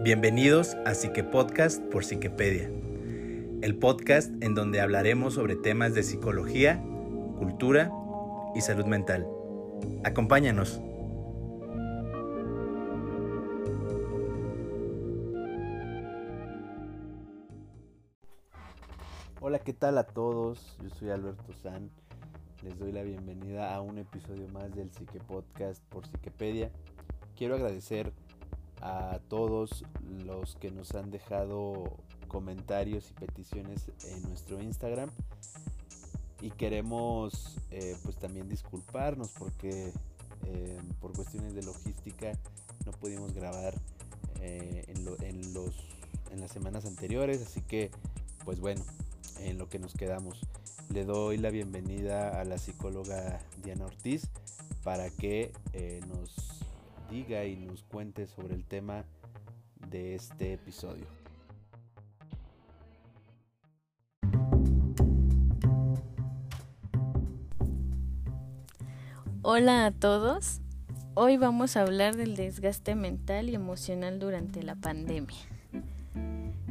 Bienvenidos a Psique Podcast por Psiquepedia, el podcast en donde hablaremos sobre temas de psicología, cultura y salud mental. Acompáñanos. Hola, ¿qué tal a todos? Yo soy Alberto San. Les doy la bienvenida a un episodio más del Psique Podcast por Psiquepedia. Quiero agradecer a todos los que nos han dejado comentarios y peticiones en nuestro Instagram. Y queremos eh, pues también disculparnos porque eh, por cuestiones de logística no pudimos grabar eh, en, en, los, en las semanas anteriores. Así que pues bueno en lo que nos quedamos le doy la bienvenida a la psicóloga Diana Ortiz para que nos diga y nos cuente sobre el tema de este episodio. Hola a todos. Hoy vamos a hablar del desgaste mental y emocional durante la pandemia.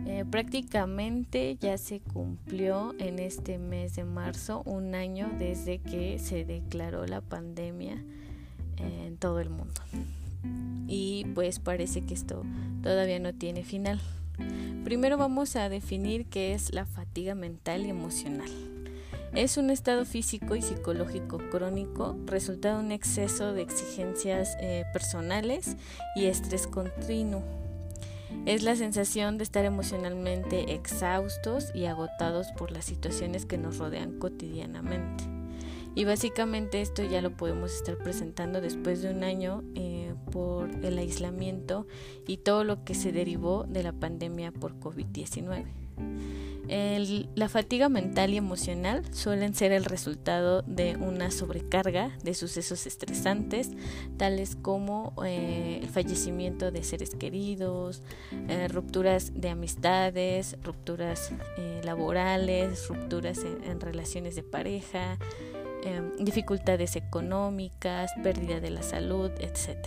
Eh, prácticamente ya se cumplió en este mes de marzo un año desde que se declaró la pandemia en todo el mundo y pues parece que esto todavía no tiene final. Primero vamos a definir qué es la fatiga mental y emocional. Es un estado físico y psicológico crónico, resultado de un exceso de exigencias eh, personales y estrés continuo. Es la sensación de estar emocionalmente exhaustos y agotados por las situaciones que nos rodean cotidianamente. Y básicamente esto ya lo podemos estar presentando después de un año eh, por el aislamiento y todo lo que se derivó de la pandemia por COVID-19. la fatiga mental y emocional suelen ser el resultado de una sobrecarga de sucesos estresantes, tales como eh, el fallecimiento de seres queridos, eh, rupturas de amistades, rupturas laborales, rupturas en relaciones de pareja, Em, dificultades económicas, pérdida de la salud, etc.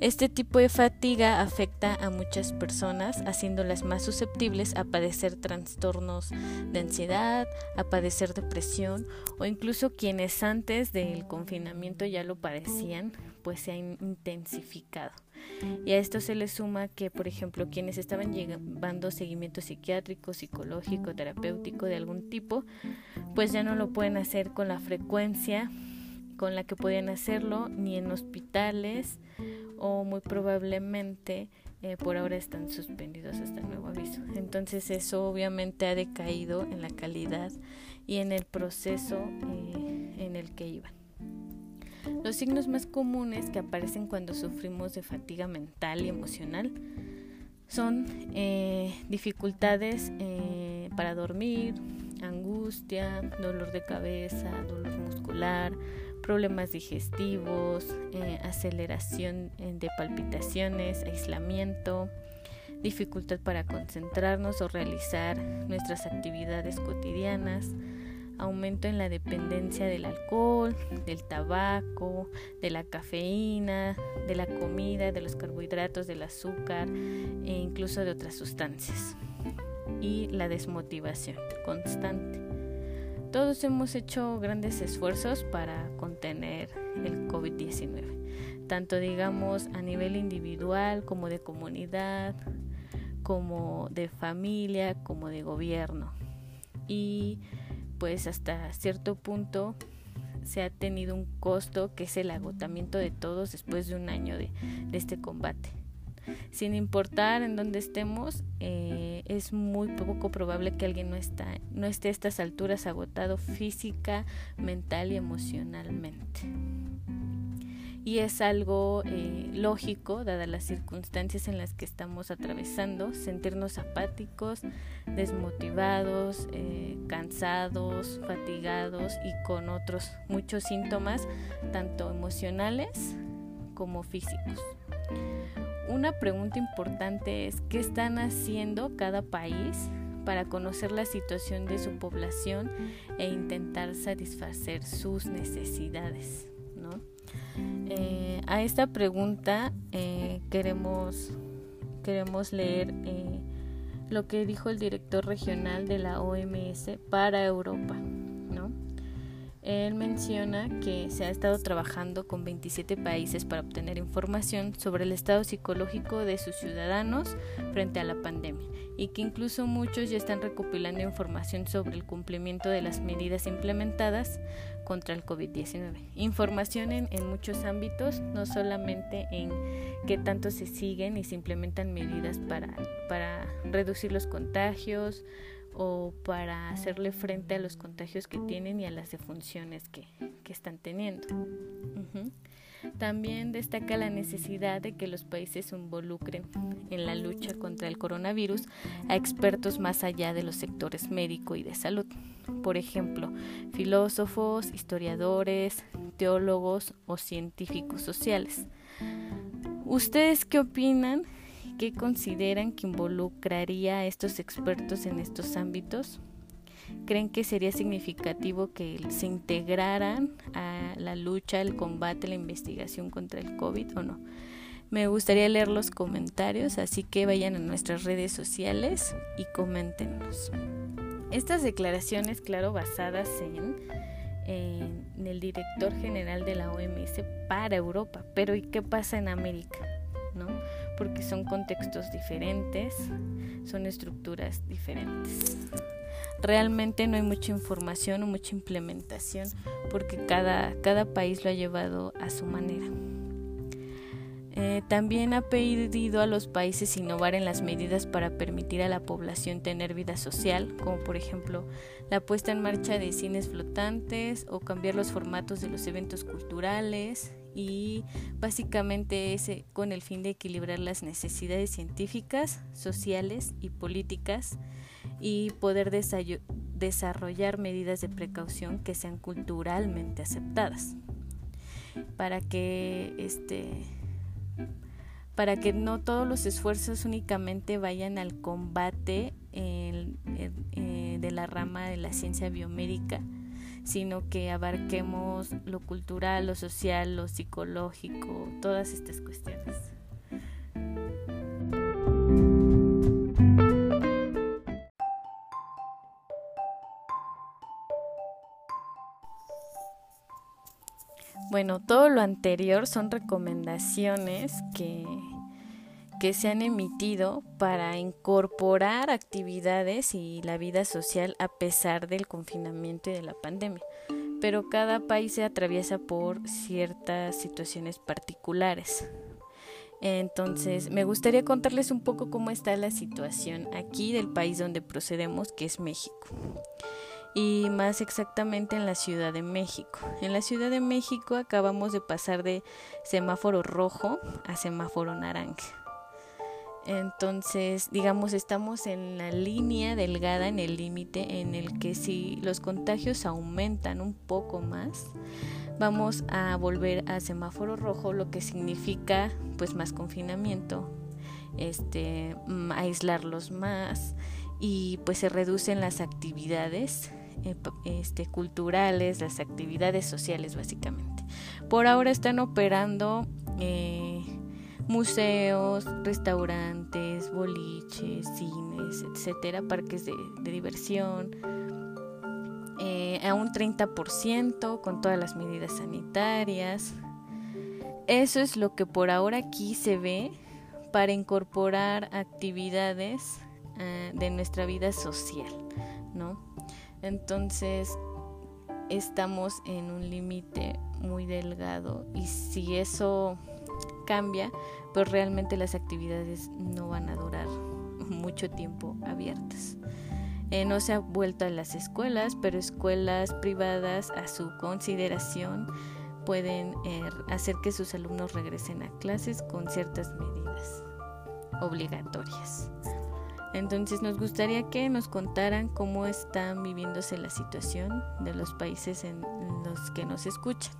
Este tipo de fatiga afecta a muchas personas, haciéndolas más susceptibles a padecer trastornos de ansiedad, a padecer depresión o incluso quienes antes del confinamiento ya lo padecían, pues se ha intensificado. Y a esto se le suma que, por ejemplo, quienes estaban llevando seguimiento psiquiátrico, psicológico, terapéutico de algún tipo, pues ya no lo pueden hacer con la frecuencia con la que podían hacerlo, ni en hospitales o muy probablemente eh, por ahora están suspendidos hasta nuevo aviso. Entonces eso obviamente ha decaído en la calidad y en el proceso eh, en el que iban. Los signos más comunes que aparecen cuando sufrimos de fatiga mental y emocional son eh, dificultades eh, para dormir, angustia, dolor de cabeza, dolor muscular, problemas digestivos, eh, aceleración de palpitaciones, aislamiento, dificultad para concentrarnos o realizar nuestras actividades cotidianas, aumento en la dependencia del alcohol, del tabaco, de la cafeína, de la comida, de los carbohidratos, del azúcar e incluso de otras sustancias. Y la desmotivación constante. Todos hemos hecho grandes esfuerzos para contener el COVID-19, tanto digamos a nivel individual como de comunidad, como de familia, como de gobierno. Y pues hasta cierto punto se ha tenido un costo que es el agotamiento de todos después de un año de, este combate. Sin importar en dónde estemos, eh, es muy poco probable que alguien no, está, no esté a estas alturas agotado física, mental y emocionalmente y es algo eh, lógico, dadas las circunstancias en las que estamos atravesando, sentirnos apáticos, desmotivados, eh, cansados, fatigados y con otros muchos síntomas, tanto emocionales como físicos. Una pregunta importante es qué están haciendo cada país para conocer la situación de su población e intentar satisfacer sus necesidades. Eh, a esta pregunta eh, queremos queremos leer eh, lo que dijo el director regional de la OMS para Europa. Él menciona que se ha estado trabajando con 27 países para obtener información sobre el estado psicológico de sus ciudadanos frente a la pandemia y que incluso muchos ya están recopilando información sobre el cumplimiento de las medidas implementadas contra el COVID-19. Información en, muchos ámbitos, no solamente en qué tanto se siguen y se implementan medidas para, para reducir los contagios, o para hacerle frente a los contagios que tienen y a las defunciones que, que están teniendo. También destaca la necesidad de que los países involucren en la lucha contra el coronavirus a expertos más allá de los sectores médico y de salud. Por ejemplo, filósofos, historiadores, teólogos o científicos sociales. ¿Ustedes qué opinan ¿Qué consideran que involucraría a estos expertos en estos ámbitos? ¿Creen que sería significativo que se integraran a la lucha, el combate, la investigación contra el COVID o no? Me gustaría leer los comentarios, así que vayan a nuestras redes sociales y coméntenos. Estas declaraciones, claro, basadas en, en el director general de la OMS para Europa, pero ¿y qué pasa en América? ¿No? Porque son contextos diferentes, son estructuras diferentes. Realmente no hay mucha información o mucha implementación porque cada, cada país lo ha llevado a su manera. Eh, también ha pedido a los países innovar en las medidas para permitir a la población tener vida social, como por ejemplo la puesta en marcha de cines flotantes o cambiar los formatos de los eventos culturales y básicamente es eh, con el fin de equilibrar las necesidades científicas, sociales y políticas y poder desarrollar medidas de precaución que sean culturalmente aceptadas. Para que este para que no todos los esfuerzos únicamente vayan al combate eh, de la rama de la ciencia biomédica sino que abarquemos lo cultural, lo social, lo psicológico, todas estas cuestiones. Bueno, todo lo anterior son recomendaciones que que se han emitido para incorporar actividades y la vida social a pesar del confinamiento y de la pandemia. Pero cada país se atraviesa por ciertas situaciones particulares. Entonces, me gustaría contarles un poco cómo está la situación aquí del país donde procedemos, que es México. Y más exactamente en la Ciudad de México. En la Ciudad de México acabamos de pasar de semáforo rojo a semáforo naranja. Entonces, digamos, estamos en la línea delgada, en el límite en el que si los contagios aumentan un poco más, vamos a volver a semáforo rojo, lo que significa pues más confinamiento, este, mm, aislarlos más y pues se reducen las actividades eh, este, culturales, las actividades sociales básicamente. Por ahora están operando eh, museos, restaurantes, boliches, cines, etcétera, parques de, diversión, eh, a un 30% con todas las medidas sanitarias. Eso es lo que por ahora aquí se ve para incorporar actividades eh, de nuestra vida social, ¿no? Entonces estamos en un límite muy delgado y si eso cambia, pues realmente las actividades no van a durar mucho tiempo abiertas. Eh, no se ha vuelto a las escuelas, pero escuelas privadas a su consideración pueden eh, hacer que sus alumnos regresen a clases con ciertas medidas obligatorias. Entonces nos gustaría que nos contaran cómo están viviéndose la situación de los países en los que nos escuchan.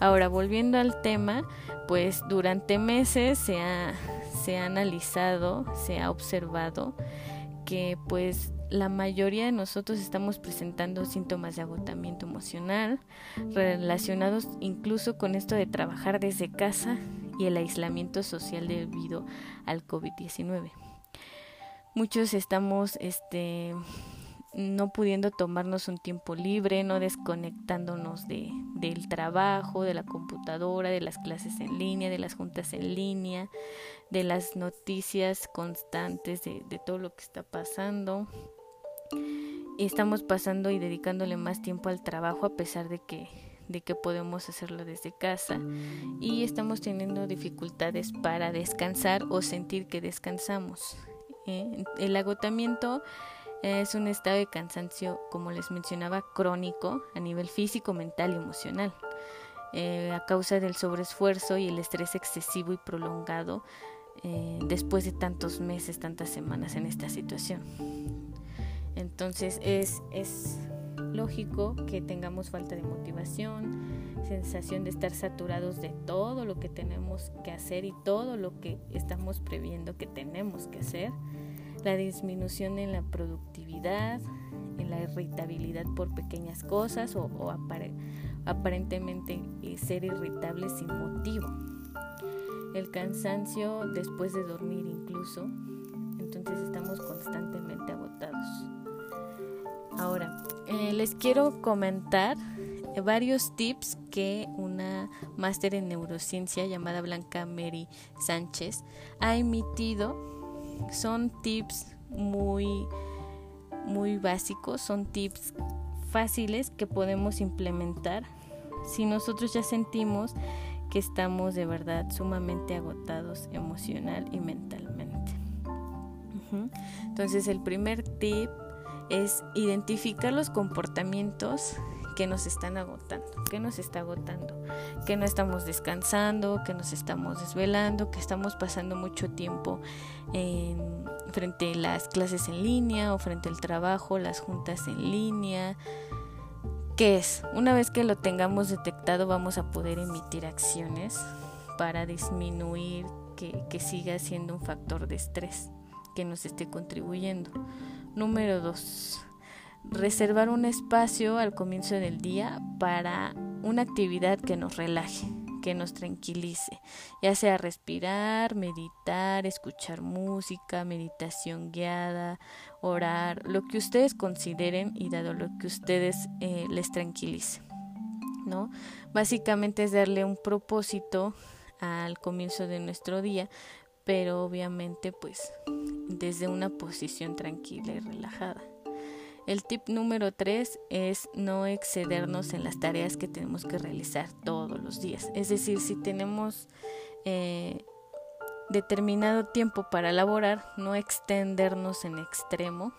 Ahora, volviendo al tema, pues durante meses se ha, se ha analizado, se ha observado que pues la mayoría de nosotros estamos presentando síntomas de agotamiento emocional relacionados incluso con esto de trabajar desde casa y el aislamiento social debido al COVID-19. Muchos estamos este, no pudiendo tomarnos un tiempo libre, no desconectándonos de, del trabajo, de la computadora, de las clases en línea, de las juntas en línea, de las noticias constantes de, de todo lo que está pasando. Y estamos pasando y dedicándole más tiempo al trabajo a pesar de que de que podemos hacerlo desde casa y estamos teniendo dificultades para descansar o sentir que descansamos. ¿Eh? El agotamiento es un estado de cansancio, como les mencionaba, crónico a nivel físico, mental y emocional, eh, a causa del sobreesfuerzo y el estrés excesivo y prolongado eh, después de tantos meses, tantas semanas en esta situación. Entonces es, es lógico que tengamos falta de motivación, sensación de estar saturados de todo lo que tenemos que hacer y todo lo que estamos previendo que tenemos que hacer la disminución en la productividad, en la irritabilidad por pequeñas cosas o, aparentemente eh, ser irritable sin motivo. El cansancio después de dormir incluso, entonces estamos constantemente agotados. Ahora, eh, les quiero comentar varios tips que una máster en neurociencia llamada Blanca Mary Sánchez ha emitido son tips muy muy básicos, son tips fáciles que podemos implementar si nosotros ya sentimos que estamos de verdad sumamente agotados emocional y mentalmente. Entonces el primer tip es identificar los comportamientos que nos están agotando, que nos está agotando, que no estamos descansando, que nos estamos desvelando, que estamos pasando mucho tiempo en, frente a las clases en línea o frente al trabajo, las juntas en línea. ¿Qué es? Una vez que lo tengamos detectado vamos a poder emitir acciones para disminuir que, que siga siendo un factor de estrés que nos esté contribuyendo. Número dos reservar un espacio al comienzo del día para una actividad que nos relaje, que nos tranquilice, ya sea respirar, meditar, escuchar música, meditación guiada, orar, lo que ustedes consideren y dado lo que ustedes eh, les tranquilice. ¿no? Básicamente es darle un propósito al comienzo de nuestro día, pero obviamente pues desde una posición tranquila y relajada. El tip número tres es no excedernos en las tareas que tenemos que realizar todos los días. Es decir, si tenemos eh, determinado tiempo para elaborar, no extendernos en extremo,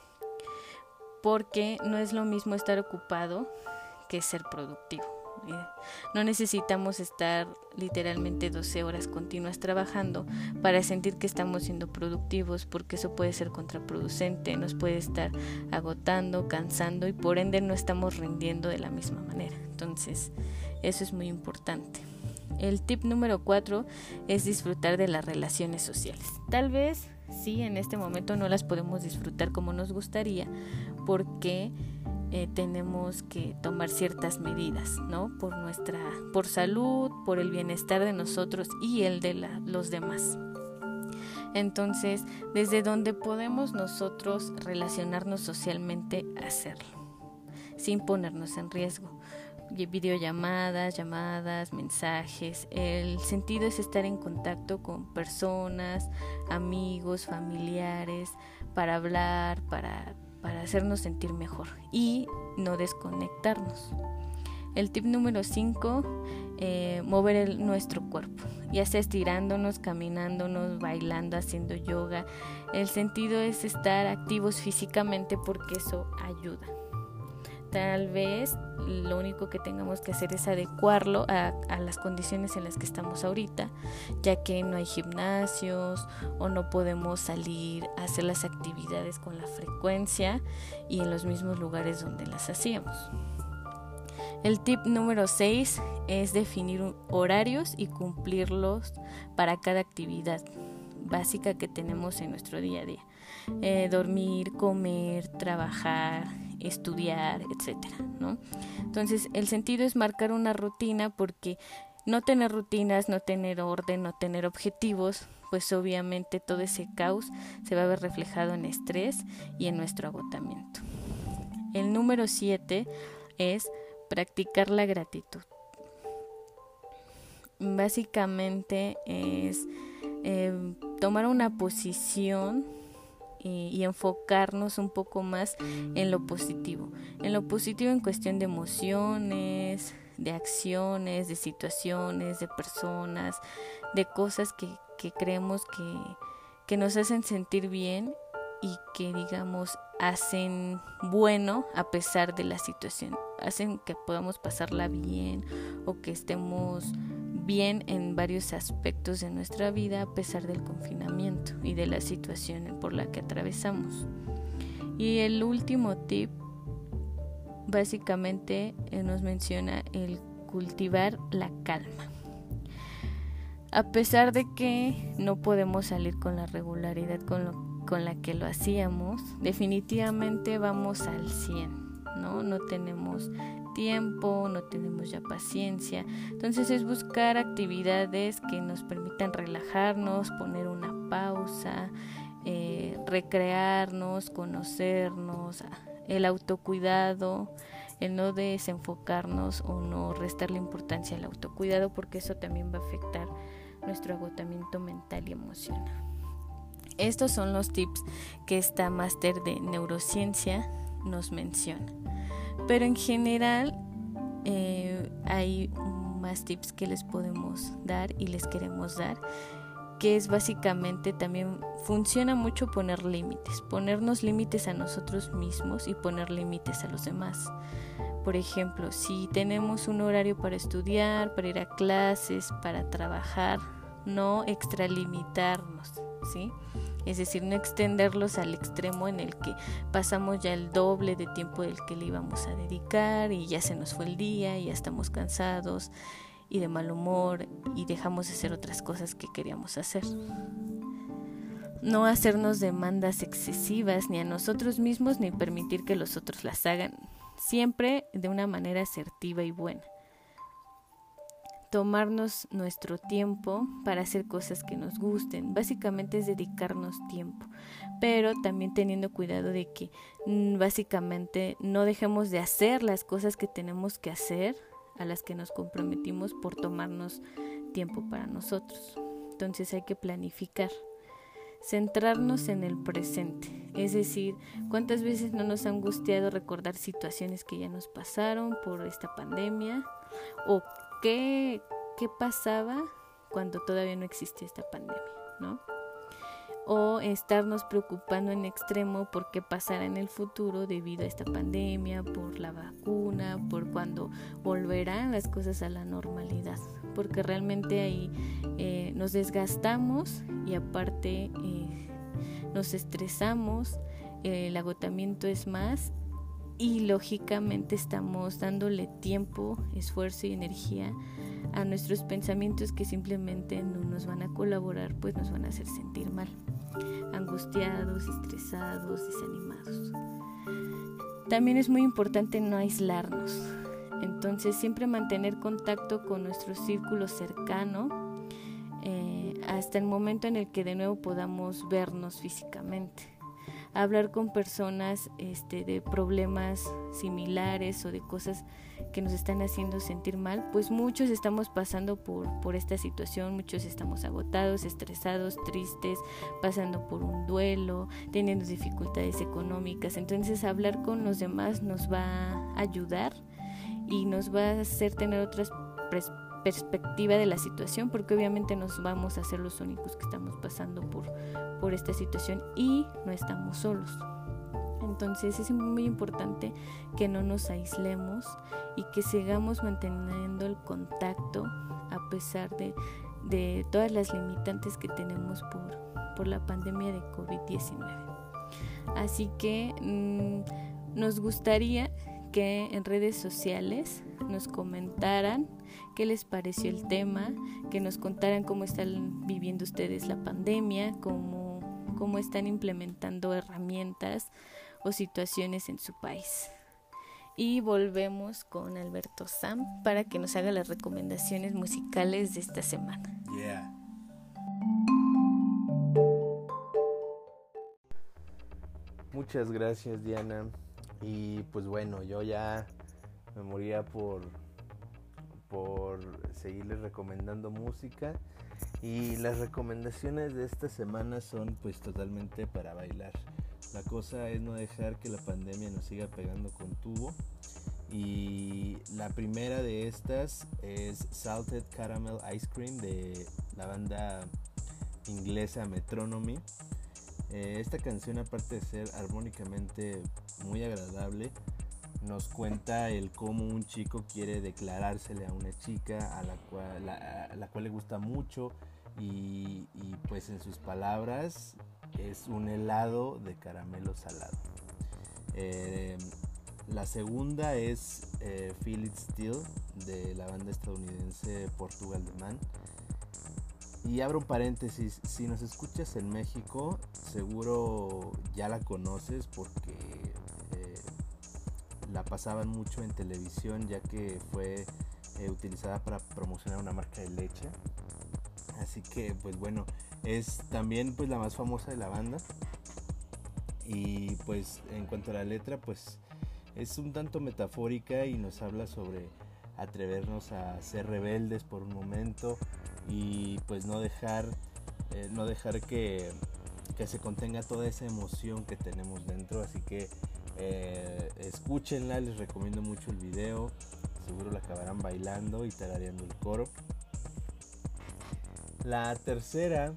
porque no es lo mismo estar ocupado que ser productivo. No necesitamos estar literalmente 12 horas continuas trabajando para sentir que estamos siendo productivos porque eso puede ser contraproducente, nos puede estar agotando, cansando y por ende no estamos rindiendo de la misma manera. Entonces, eso es muy importante. El tip número 4 es disfrutar de las relaciones sociales. Tal vez sí, en este momento no las podemos disfrutar como nos gustaría porque eh, tenemos que tomar ciertas medidas, ¿no? Por nuestra, por salud, por el bienestar de nosotros y el de los demás. Entonces, desde donde podemos nosotros relacionarnos socialmente, hacerlo, sin ponernos en riesgo. Videollamadas, llamadas, mensajes. El sentido es estar en contacto con personas, amigos, familiares, para hablar, para para hacernos sentir mejor y no desconectarnos. El tip número 5, eh, mover nuestro cuerpo, ya sea estirándonos, caminándonos, bailando, haciendo yoga. El sentido es estar activos físicamente porque eso ayuda. Tal vez lo único que tengamos que hacer es adecuarlo a, las condiciones en las que estamos ahorita, ya que no hay gimnasios o no podemos salir a hacer las actividades con la frecuencia y en los mismos lugares donde las hacíamos. El tip número 6 es definir horarios y cumplirlos para cada actividad básica que tenemos en nuestro día a día. Eh, dormir, comer, trabajar, estudiar, etcétera, ¿no? Entonces, el sentido es marcar una rutina porque no tener rutinas, no tener orden, no tener objetivos, pues obviamente todo ese caos se va a ver reflejado en estrés y en nuestro agotamiento. El número 7 es practicar la gratitud. Básicamente es eh, tomar una posición y, enfocarnos un poco más en lo positivo. En lo positivo en cuestión de emociones, de acciones, de situaciones, de personas, de cosas que, que creemos que, que nos hacen sentir bien y que digamos hacen bueno a pesar de la situación, hacen que podamos pasarla bien o que estemos bien en varios aspectos de nuestra vida a pesar del confinamiento y de la situación por la que atravesamos. Y el último tip básicamente eh, nos menciona el cultivar la calma. A pesar de que no podemos salir con la regularidad con, con la que lo hacíamos, definitivamente vamos al 100, ¿no? No tenemos tiempo, no tenemos ya paciencia. Entonces es buscar actividades que nos permitan relajarnos, poner una pausa, eh, recrearnos, conocernos, el autocuidado, el no desenfocarnos o no restarle importancia al autocuidado porque eso también va a afectar nuestro agotamiento mental y emocional. Estos son los tips que esta máster de neurociencia nos menciona. Pero en general eh, hay más tips que les podemos dar y les queremos dar que es básicamente también funciona mucho poner límites, ponernos límites a nosotros mismos y poner límites a los demás. Por ejemplo, si tenemos un horario para estudiar, para ir a clases, para trabajar, no extralimitarnos, ¿sí? Es decir, no extenderlos al extremo en el que pasamos ya el doble de tiempo del que le íbamos a dedicar y ya se nos fue el día y ya estamos cansados y de mal humor y dejamos de hacer otras cosas que queríamos hacer. No hacernos demandas excesivas ni a nosotros mismos ni permitir que los otros las hagan, siempre de una manera asertiva y buena tomarnos nuestro tiempo para hacer cosas que nos gusten. Básicamente es dedicarnos tiempo, pero también teniendo cuidado de que mm, básicamente no dejemos de hacer las cosas que tenemos que hacer, a las que nos comprometimos por tomarnos tiempo para nosotros. Entonces hay que planificar centrarnos en el presente, es decir, cuántas veces no nos ha angustiado recordar situaciones que ya nos pasaron por esta pandemia o qué, qué pasaba cuando todavía no existía esta pandemia, ¿no? O estarnos preocupando en extremo por qué pasará en el futuro debido a esta pandemia, por la vacuna, por cuando volverán las cosas a la normalidad. Porque realmente ahí eh, nos desgastamos y aparte eh, nos estresamos, el agotamiento es más y lógicamente estamos dándole tiempo, esfuerzo y energía a nuestros pensamientos que simplemente no nos van a colaborar, pues nos van a hacer sentir mal, angustiados, estresados, desanimados. También es muy importante no aislarnos, entonces siempre mantener contacto con nuestro círculo cercano eh, hasta el momento en el que de nuevo podamos vernos físicamente hablar con personas este, de problemas similares o de cosas que nos están haciendo sentir mal, pues muchos estamos pasando por, por esta situación, muchos estamos agotados, estresados, tristes, pasando por un duelo, teniendo dificultades económicas. Entonces hablar con los demás nos va a ayudar y nos va a hacer tener otras perspectiva de la situación, porque obviamente nos vamos a ser los únicos que estamos pasando por, por esta situación y no estamos solos. Entonces es muy importante que no nos aislemos y que sigamos manteniendo el contacto a pesar de, de todas las limitantes que tenemos por, por la pandemia de COVID-19. Así que mm, nos gustaría que en redes sociales nos comentaran qué les pareció el tema, que nos contaran cómo están viviendo ustedes la pandemia, cómo, cómo están implementando herramientas o situaciones en su país. y volvemos con Alberto Sam para que nos haga las recomendaciones musicales de esta semana. Muchas gracias Diana. Y pues bueno, yo ya me moría por, por seguirles recomendando música. Y las recomendaciones de esta semana son pues totalmente para bailar. La cosa es no dejar que la pandemia nos siga pegando con tubo. Y la primera de estas es Salted Caramel Ice Cream de la banda inglesa Metronomy. Eh, esta canción, aparte de ser armónicamente muy agradable, nos cuenta el cómo un chico quiere declarársele a una chica a la cual, le gusta mucho y, pues en sus palabras es un helado de caramelo salado. Eh, la segunda es eh, Feel It Still de la banda estadounidense Portugal The Man. Y abro un paréntesis, si nos escuchas en México, seguro ya la conoces porque la pasaban mucho en televisión ya que fue eh, utilizada para promocionar una marca de leche. Así que pues bueno, es también pues la más famosa de la banda. Y pues en cuanto a la letra, pues es un tanto metafórica y nos habla sobre atrevernos a ser rebeldes por un momento, y pues no dejar, eh, no dejar que, se contenga toda esa emoción que tenemos dentro. Así que eh, escúchenla, les recomiendo mucho el video. Seguro la acabarán bailando y tarareando el coro. La tercera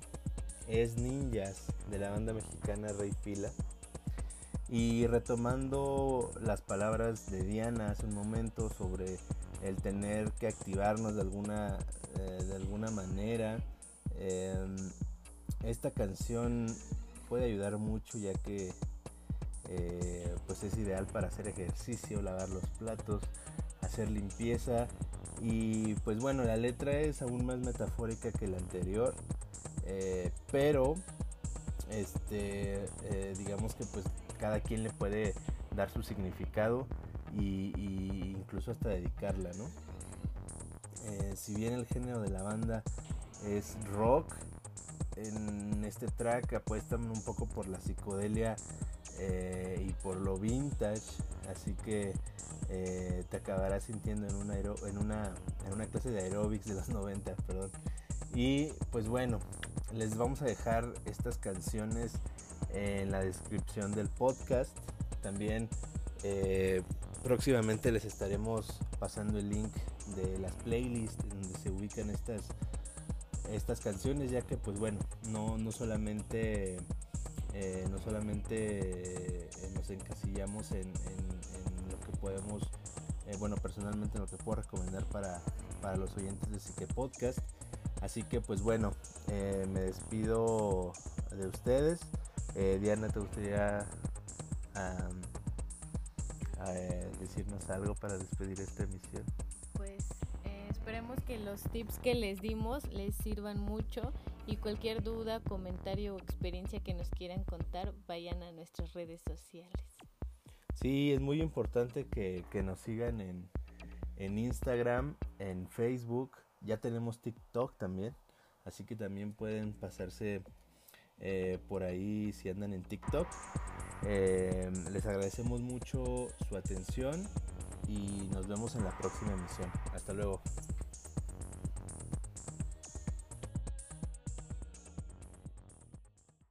es Ninjas de la banda mexicana Rey Pila. Y retomando las palabras de Diana hace un momento sobre el tener que activarnos de alguna eh, de alguna manera. Em, esta canción puede ayudar mucho ya que eh, pues es ideal para hacer ejercicio, lavar los platos, hacer limpieza y pues bueno la letra es aún más metafórica que la anterior, eh, pero este digamos que pues cada quien le puede dar su significado y, y incluso hasta dedicarla, ¿no? Eh, si bien el género de la banda es rock, en este track apuestan un poco por la psicodelia eh, y por lo vintage, así que eh, te acabarás sintiendo en una, en, una, en una clase de aerobics de los 90, perdón. Y pues bueno, les vamos a dejar estas canciones en la descripción del podcast. También próximamente les estaremos pasando el link de las playlists donde se ubican estas estas canciones ya que pues bueno no, no solamente eh, no solamente eh, nos encasillamos en, lo que podemos eh, bueno personalmente lo que puedo recomendar para, para los oyentes de Psique Podcast. Así que pues bueno me despido de ustedes. Diana te gustaría decirnos algo para despedir esta emisión Esperemos que los tips que les dimos les sirvan mucho y cualquier duda, comentario o experiencia que nos quieran contar, vayan a nuestras redes sociales. Sí, es muy importante que, nos sigan en, en Instagram, en Facebook, ya tenemos TikTok también, así que también pueden pasarse eh, por ahí si andan en TikTok. Eh, les agradecemos mucho su atención y nos vemos en la próxima emisión. Hasta luego.